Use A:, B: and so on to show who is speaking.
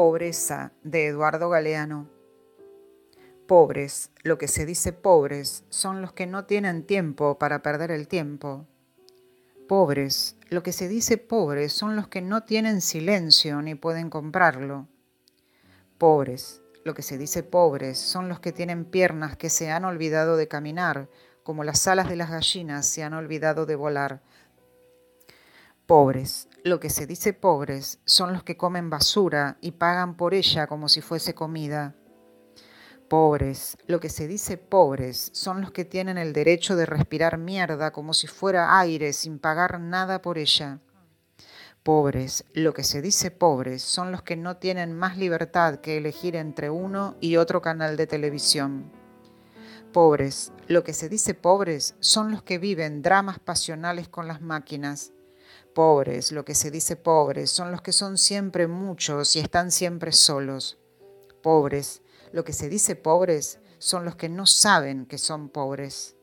A: Pobreza de Eduardo Galeano. Pobres, lo que se dice pobres, son los que no tienen tiempo para perder el tiempo. Pobres, lo que se dice pobres, son los que no tienen silencio ni pueden comprarlo. Pobres, lo que se dice pobres, son los que tienen piernas que se han olvidado de caminar, como las alas de las gallinas se han olvidado de volar. Pobres, lo que se dice pobres, son los que comen basura y pagan por ella como si fuese comida. Pobres, lo que se dice pobres, son los que tienen el derecho de respirar mierda como si fuera aire sin pagar nada por ella. Pobres, lo que se dice pobres, son los que no tienen más libertad que elegir entre uno y otro canal de televisión. Pobres, lo que se dice pobres, son los que viven dramas pasionales con las máquinas. Pobres, lo que se dice pobres, son los que son siempre muchos y están siempre solos. Pobres, lo que se dice pobres, son los que no saben que son pobres.